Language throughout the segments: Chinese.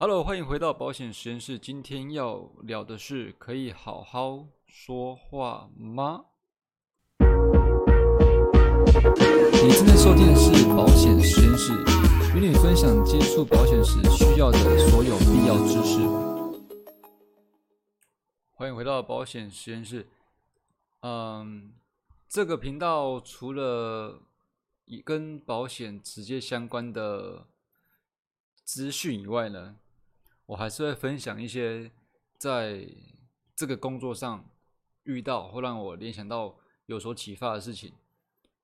Hello，欢迎回到保险实验室。今天要聊的是，可以好好说话吗？你正在收听的是保险实验室，与你分享接触保险时需要的所有必要知识。欢迎回到保险实验室。嗯，这个频道除了跟保险直接相关的资讯以外呢，我还是会分享一些在这个工作上遇到或让我联想到有所启发的事情。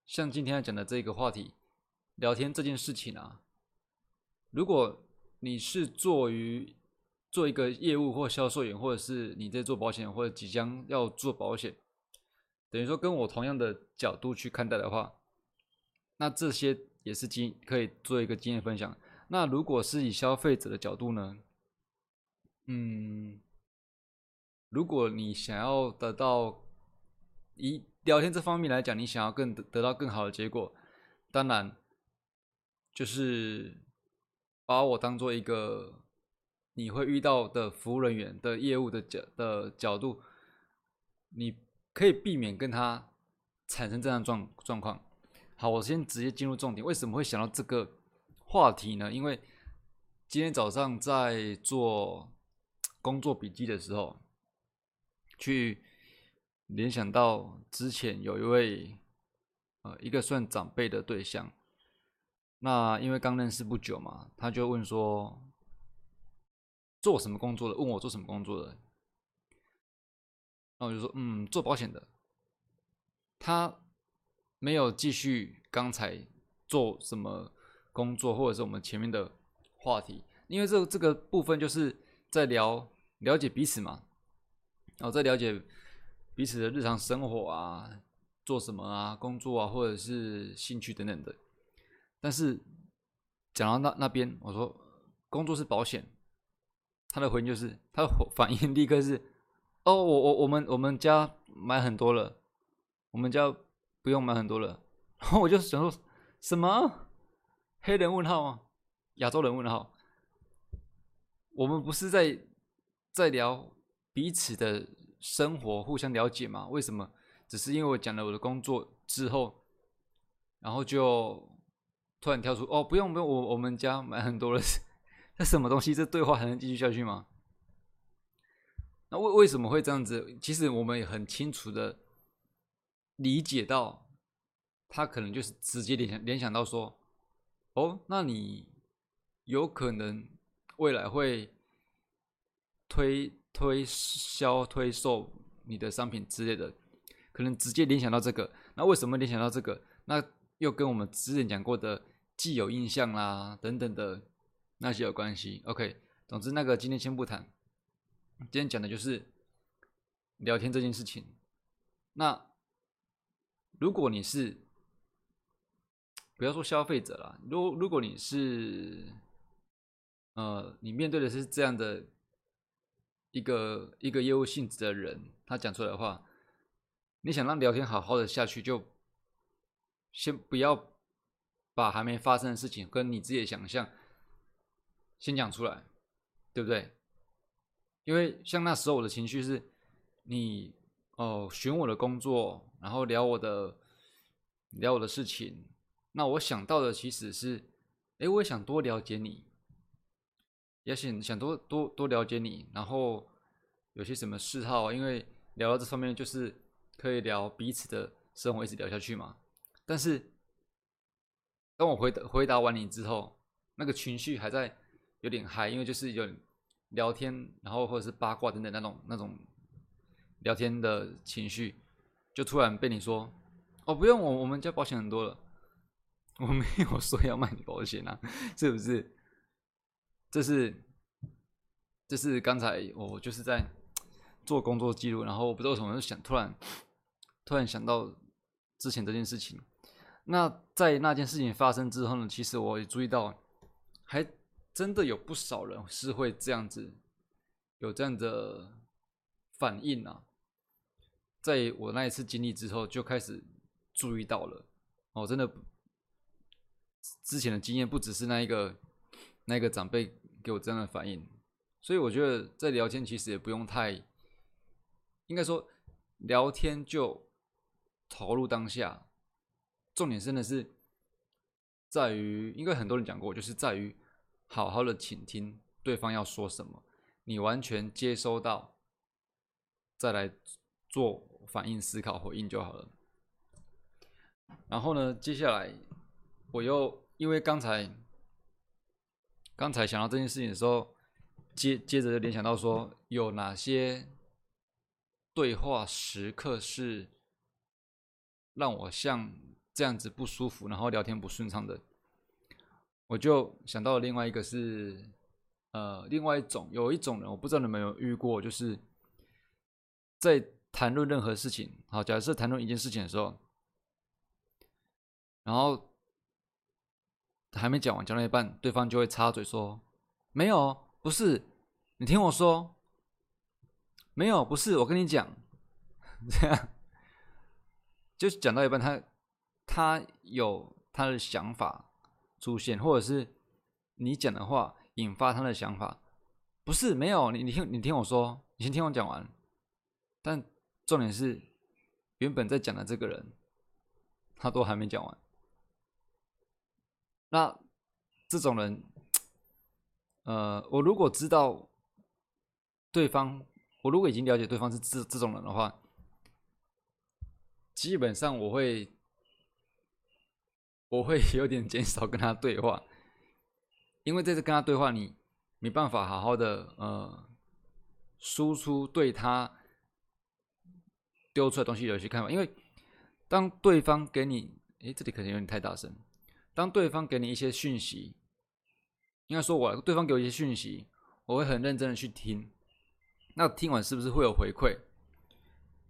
像今天要讲的这个话题，聊天这件事情啊，如果你是做于做一个业务或销售员，或者是你在做保险或者即将要做保险，等于说跟我同样的角度去看待的话，那这些也是经可以做一个经验分享。那如果是以消费者的角度呢？嗯，如果你想要得到以聊天这方面来讲，你想要更得到更好的结果，当然就是把我当做一个你会遇到的服务人员的业务的角的角度，你可以避免跟他产生这样状状况。好，我先直接进入重点，为什么会想到这个话题呢？因为今天早上在做。工作笔记的时候，去联想到之前有一位呃一个算长辈的对象，那因为刚认识不久嘛，他就问说做什么工作的？问我做什么工作的？那我就说嗯，做保险的。他没有继续刚才做什么工作，或者是我们前面的话题，因为这这个部分就是在聊。了解彼此嘛，然后再了解彼此的日常生活啊，做什么啊，工作啊，或者是兴趣等等的。但是讲到那那边，我说工作是保险，他的回应就是，他的反应立刻是，哦，我我我们我们家买很多了，我们家不用买很多了。然后我就想说，什么黑人问号吗？亚洲人问号？我们不是在。在聊彼此的生活，互相了解嘛？为什么？只是因为我讲了我的工作之后，然后就突然跳出哦，不用不用，我我们家买很多了，那什么东西？这对话还能继续下去吗？那为为什么会这样子？其实我们也很清楚的理解到，他可能就是直接联想联想到说，哦，那你有可能未来会。推推销推售你的商品之类的，可能直接联想到这个。那为什么联想到这个？那又跟我们之前讲过的既有印象啦等等的那些有关系。OK，总之那个今天先不谈，今天讲的就是聊天这件事情。那如果你是不要说消费者啦，如如果你是呃，你面对的是这样的。一个一个业务性质的人，他讲出来的话，你想让聊天好好的下去，就先不要把还没发生的事情跟你自己的想象先讲出来，对不对？因为像那时候我的情绪是，你哦选我的工作，然后聊我的聊我的事情，那我想到的其实是，哎，我也想多了解你。也想想多多多了解你，然后有些什么嗜好，因为聊到这方面就是可以聊彼此的生活，一直聊下去嘛。但是当我回答回答完你之后，那个情绪还在有点嗨，因为就是有聊天，然后或者是八卦等等那种那种聊天的情绪，就突然被你说哦，不用我我们家保险很多了，我没有说要卖你保险啊，是不是？这是，这是刚才我就是在做工作记录，然后我不知道为什么就想突然突然想到之前这件事情。那在那件事情发生之后呢，其实我也注意到，还真的有不少人是会这样子有这样的反应啊。在我那一次经历之后，就开始注意到了。哦，真的，之前的经验不只是那一个那个长辈。给我这样的反应，所以我觉得在聊天其实也不用太，应该说聊天就投入当下，重点真的是在于，应该很多人讲过，就是在于好好的倾听对方要说什么，你完全接收到，再来做反应、思考、回应就好了。然后呢，接下来我又因为刚才。刚才想到这件事情的时候，接接着就联想到说，有哪些对话时刻是让我像这样子不舒服，然后聊天不顺畅的，我就想到另外一个是，呃，另外一种有一种人，我不知道你们有遇过，就是在谈论任何事情，好，假设谈论一件事情的时候，然后。还没讲完，讲到一半，对方就会插嘴说：“没有，不是，你听我说，没有，不是，我跟你讲，这样，就讲到一半，他他有他的想法出现，或者是你讲的话引发他的想法，不是，没有，你你听你听我说，你先听我讲完，但重点是，原本在讲的这个人，他都还没讲完。”那这种人，呃，我如果知道对方，我如果已经了解对方是这这种人的话，基本上我会我会 有点减少跟他对话，因为这次跟他对话，你没办法好好的呃输出对他丢出来东西有些看法，因为当对方给你，诶，这里可能有点太大声。当对方给你一些讯息，应该说我对方给我一些讯息，我会很认真的去听。那听完是不是会有回馈？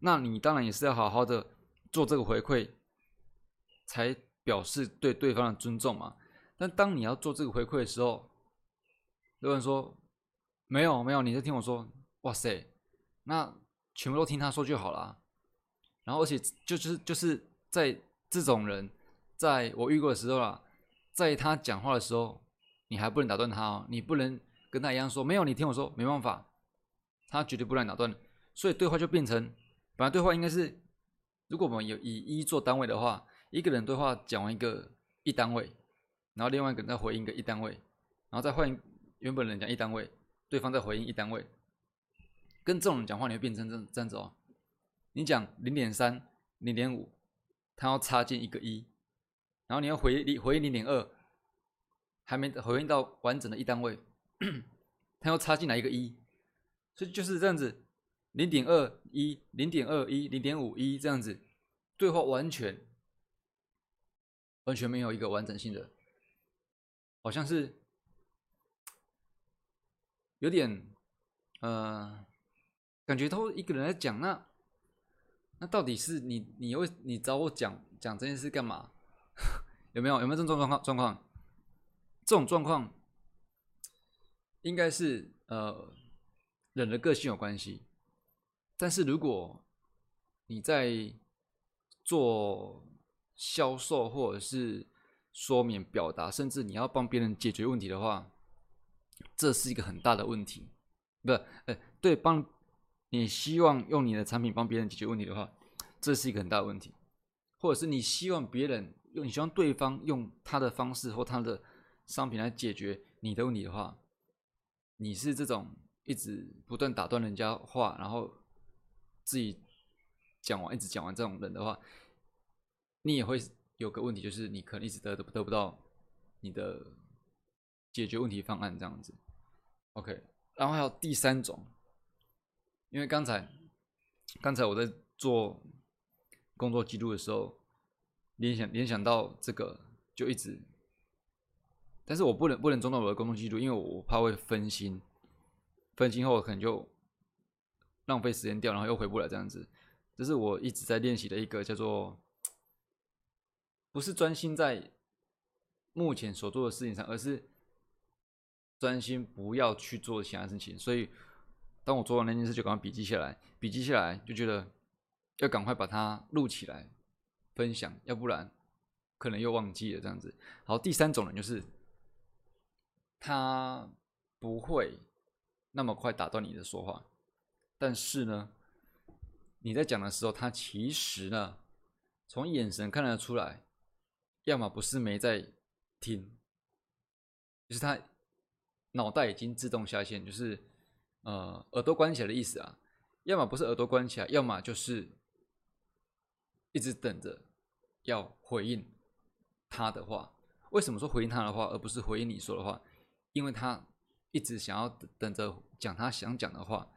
那你当然也是要好好的做这个回馈，才表示对对方的尊重嘛。但当你要做这个回馈的时候，有人说没有没有，你在听我说，哇塞，那全部都听他说就好了。然后而且就就是就是在这种人。在我遇过的时候啦，在他讲话的时候，你还不能打断他哦，你不能跟他一样说没有，你听我说，没办法，他绝对不能打断。所以对话就变成，本来对话应该是，如果我们有以一做单位的话，一个人对话讲完一个一单位，然后另外一个人再回应一个一单位，然后再换原本人讲一单位，对方再回应一单位，跟这种人讲话你会变成这这样子哦，你讲零点三、零点五，他要插进一个一。然后你要回零回零点二，还没回应到完整的一单位，他要插进来一个一，所以就是这样子，零点二一、零点二一、零点五一这样子，对话完全完全没有一个完整性的，好像是有点呃，感觉都一个人在讲，那那到底是你你为你找我讲讲这件事干嘛？有没有有没有这种状况状况？这种状况应该是呃人的个性有关系。但是如果你在做销售或者是说明表达，甚至你要帮别人解决问题的话，这是一个很大的问题。不，呃，对，帮你希望用你的产品帮别人解决问题的话，这是一个很大的问题。或者是你希望别人。用你希望对方用他的方式或他的商品来解决你的问题的话，你是这种一直不断打断人家话，然后自己讲完一直讲完这种人的话，你也会有个问题，就是你可能一直得得得不到你的解决问题方案这样子。OK，然后还有第三种，因为刚才刚才我在做工作记录的时候。联想联想到这个就一直，但是我不能不能中断我的工作记录，因为我怕会分心，分心后可能就浪费时间掉，然后又回不来这样子。这是我一直在练习的一个叫做，不是专心在目前所做的事情上，而是专心不要去做其他事情。所以当我做完那件事，就赶快笔记下来，笔记下来就觉得要赶快把它录起来。分享，要不然可能又忘记了这样子。好，第三种人就是他不会那么快打断你的说话，但是呢，你在讲的时候，他其实呢，从眼神看得出来，要么不是没在听，就是他脑袋已经自动下线，就是呃耳朵关起来的意思啊，要么不是耳朵关起来，要么就是一直等着要回应他的话。为什么说回应他的话，而不是回应你说的话？因为他一直想要等着讲他想讲的话，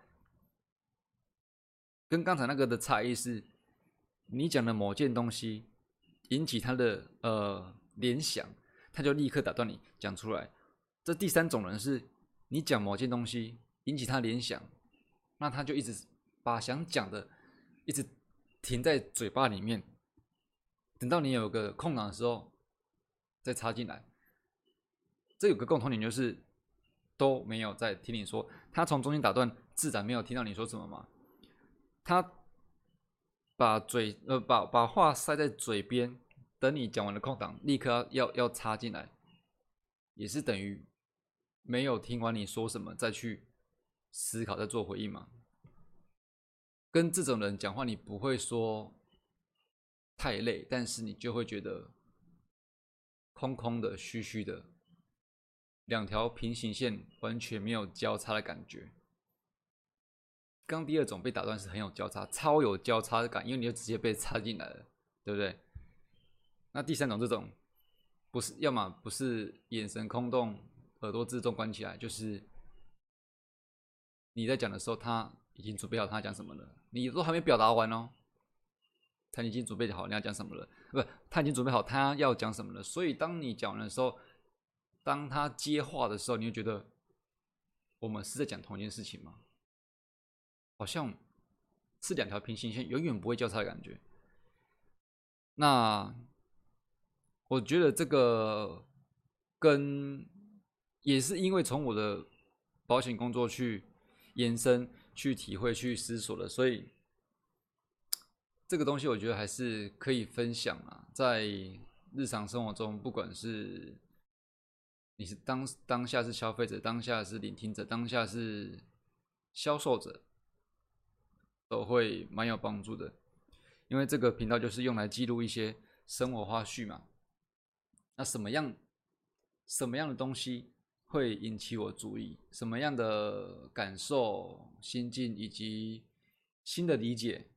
跟刚才那个的差异是，你讲的某件东西引起他的呃联想，他就立刻打断你讲出来。这第三种人是，你讲某件东西引起他联想，那他就一直把想讲的一直停在嘴巴里面，等到你有个空档的时候。再插进来，这有个共同点就是都没有在听你说。他从中间打断，自然没有听到你说什么嘛。他把嘴呃把把话塞在嘴边，等你讲完了空档，立刻要要插进来，也是等于没有听完你说什么，再去思考再做回应嘛。跟这种人讲话，你不会说太累，但是你就会觉得。空空的、虚虚的，两条平行线完全没有交叉的感觉。刚第二种被打断是很有交叉，超有交叉感，因为你就直接被插进来了，对不对？那第三种这种，不是要么不是眼神空洞，耳朵自动关起来，就是你在讲的时候，他已经准备好他讲什么了，你都还没表达完哦。他已经准备好你要讲什么了，不，他已经准备好他要讲什么了。所以当你讲的时候，当他接话的时候，你就觉得我们是在讲同一件事情吗？好像是两条平行线，永远不会交叉的感觉。那我觉得这个跟也是因为从我的保险工作去延伸、去体会、去思索的，所以。这个东西我觉得还是可以分享啊，在日常生活中，不管是你是当当下是消费者，当下是聆听者，当下是销售者，都会蛮有帮助的。因为这个频道就是用来记录一些生活花絮嘛。那什么样什么样的东西会引起我注意？什么样的感受、心境以及新的理解？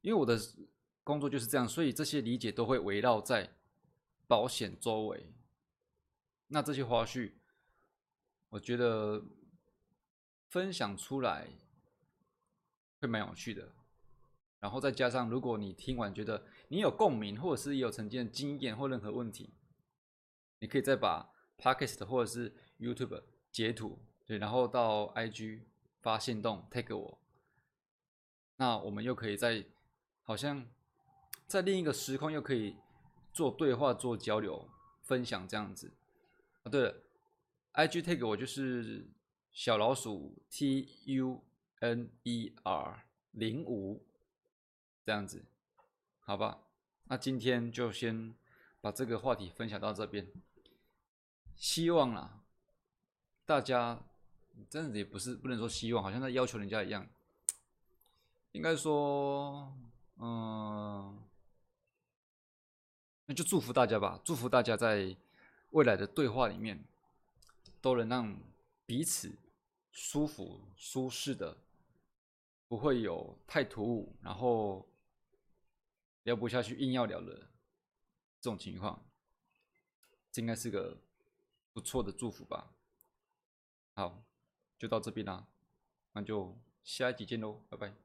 因为我的工作就是这样，所以这些理解都会围绕在保险周围。那这些花絮，我觉得分享出来会蛮有趣的。然后再加上，如果你听完觉得你有共鸣，或者是有曾经的经验或任何问题，你可以再把 Podcast 或者是 YouTube 截图，对，然后到 IG 发现动 take 我，那我们又可以在。好像在另一个时空又可以做对话、做交流、分享这样子啊。对了，IG tag 我就是小老鼠 T U N E R 零五这样子，好吧？那今天就先把这个话题分享到这边。希望啦，大家真的也不是不能说希望，好像在要求人家一样，应该说。嗯，那就祝福大家吧，祝福大家在未来的对话里面都能让彼此舒服、舒适的，不会有太突兀，然后聊不下去硬要聊的这种情况，这应该是个不错的祝福吧。好，就到这边啦，那就下一集见喽，拜拜。